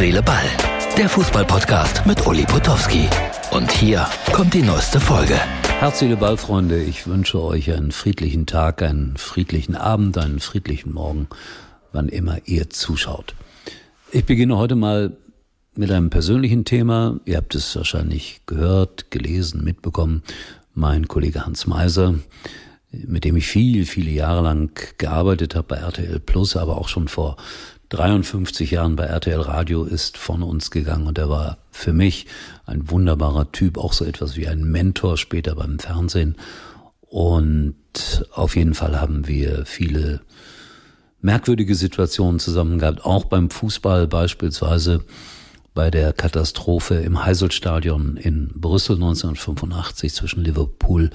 Seele, Ball. Der Fußballpodcast mit Uli Potowski. Und hier kommt die neueste Folge. Herz, Seele, Ball, Freunde. Ich wünsche euch einen friedlichen Tag, einen friedlichen Abend, einen friedlichen Morgen, wann immer ihr zuschaut. Ich beginne heute mal mit einem persönlichen Thema. Ihr habt es wahrscheinlich gehört, gelesen, mitbekommen. Mein Kollege Hans Meiser, mit dem ich viel, viele Jahre lang gearbeitet habe bei RTL Plus, aber auch schon vor 53 Jahren bei RTL Radio ist von uns gegangen und er war für mich ein wunderbarer Typ, auch so etwas wie ein Mentor später beim Fernsehen. Und auf jeden Fall haben wir viele merkwürdige Situationen zusammen gehabt, auch beim Fußball beispielsweise bei der Katastrophe im Heiselstadion in Brüssel 1985 zwischen Liverpool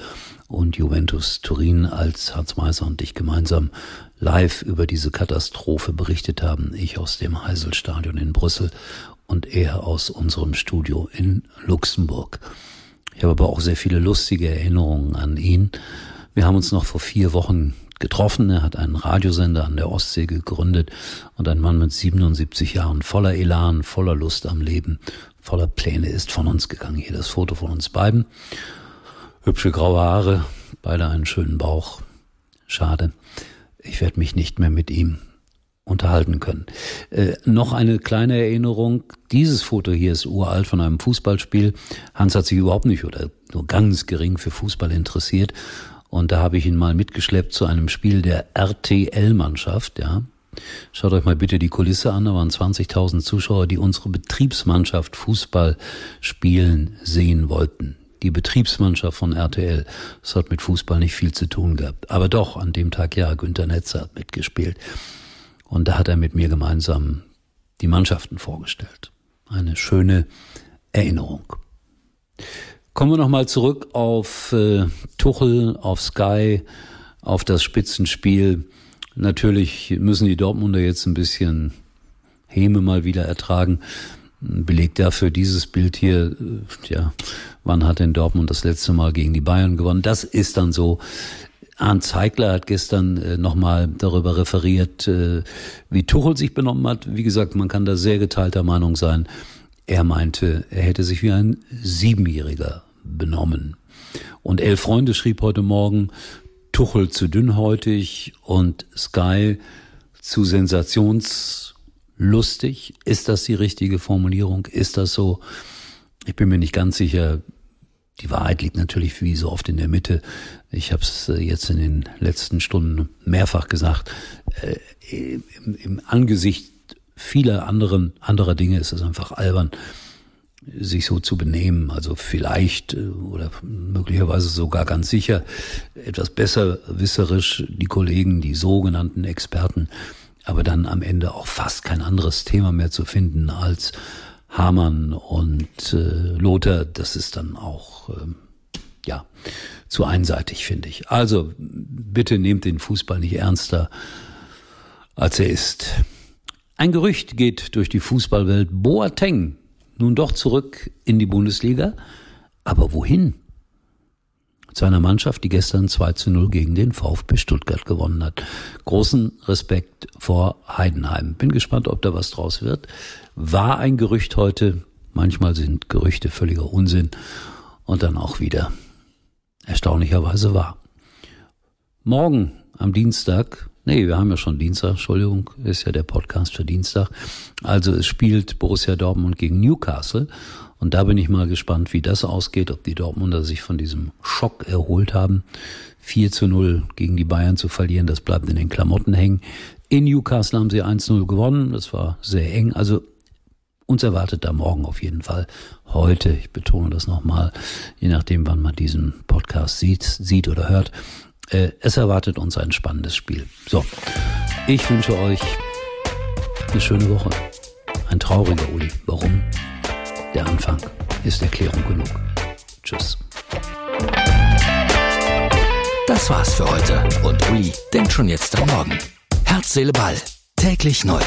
und Juventus Turin, als Hans Meiser und ich gemeinsam live über diese Katastrophe berichtet haben. Ich aus dem Heiselstadion in Brüssel und er aus unserem Studio in Luxemburg. Ich habe aber auch sehr viele lustige Erinnerungen an ihn. Wir haben uns noch vor vier Wochen getroffen. Er hat einen Radiosender an der Ostsee gegründet und ein Mann mit 77 Jahren voller Elan, voller Lust am Leben, voller Pläne ist von uns gegangen. Hier das Foto von uns beiden. Hübsche graue Haare, beide einen schönen Bauch. Schade. Ich werde mich nicht mehr mit ihm unterhalten können. Äh, noch eine kleine Erinnerung. Dieses Foto hier ist uralt von einem Fußballspiel. Hans hat sich überhaupt nicht oder nur ganz gering für Fußball interessiert und da habe ich ihn mal mitgeschleppt zu einem Spiel der RTL-Mannschaft, ja. Schaut euch mal bitte die Kulisse an, da waren 20.000 Zuschauer, die unsere Betriebsmannschaft Fußball spielen sehen wollten. Die Betriebsmannschaft von RTL. Das hat mit Fußball nicht viel zu tun gehabt. Aber doch, an dem Tag ja, Günter Netzer hat mitgespielt. Und da hat er mit mir gemeinsam die Mannschaften vorgestellt. Eine schöne Erinnerung. Kommen wir nochmal zurück auf äh, Tuchel, auf Sky, auf das Spitzenspiel. Natürlich müssen die Dortmunder jetzt ein bisschen Häme mal wieder ertragen. Belegt dafür dieses Bild hier, äh, ja, wann hat denn Dortmund das letzte Mal gegen die Bayern gewonnen? Das ist dann so. Arndt Zeigler hat gestern äh, nochmal darüber referiert, äh, wie Tuchel sich benommen hat. Wie gesagt, man kann da sehr geteilter Meinung sein. Er meinte, er hätte sich wie ein Siebenjähriger benommen. Und Elf Freunde schrieb heute Morgen, Tuchel zu dünnhäutig und Sky zu sensationslustig. Ist das die richtige Formulierung? Ist das so? Ich bin mir nicht ganz sicher. Die Wahrheit liegt natürlich wie so oft in der Mitte. Ich habe es äh, jetzt in den letzten Stunden mehrfach gesagt. Äh, Im, Im Angesicht vieler anderen anderer Dinge ist es einfach albern, sich so zu benehmen. Also vielleicht äh, oder möglicherweise sogar ganz sicher etwas besser wisserisch die Kollegen, die sogenannten Experten, aber dann am Ende auch fast kein anderes Thema mehr zu finden als Hamann und äh, Lothar. Das ist dann auch äh, ja zu einseitig, finde ich. Also bitte nehmt den Fußball nicht ernster, als er ist. Ein Gerücht geht durch die Fußballwelt. Boateng nun doch zurück in die Bundesliga. Aber wohin? Zu einer Mannschaft, die gestern 2 zu 0 gegen den VfB Stuttgart gewonnen hat. Großen Respekt vor Heidenheim. Bin gespannt, ob da was draus wird. War ein Gerücht heute. Manchmal sind Gerüchte völliger Unsinn und dann auch wieder erstaunlicherweise wahr. Morgen am Dienstag Nee, wir haben ja schon Dienstag, Entschuldigung, ist ja der Podcast für Dienstag. Also es spielt Borussia Dortmund gegen Newcastle. Und da bin ich mal gespannt, wie das ausgeht, ob die Dortmunder sich von diesem Schock erholt haben. 4 zu 0 gegen die Bayern zu verlieren, das bleibt in den Klamotten hängen. In Newcastle haben sie 1-0 gewonnen, das war sehr eng. Also uns erwartet da morgen auf jeden Fall. Heute, ich betone das nochmal, je nachdem, wann man diesen Podcast sieht, sieht oder hört, äh, es erwartet uns ein spannendes Spiel. So, ich wünsche euch eine schöne Woche. Ein trauriger Uli. Warum? Der Anfang ist Erklärung genug. Tschüss. Das war's für heute und Uli denkt schon jetzt am Morgen. Herz, Seele, Ball. Täglich neu.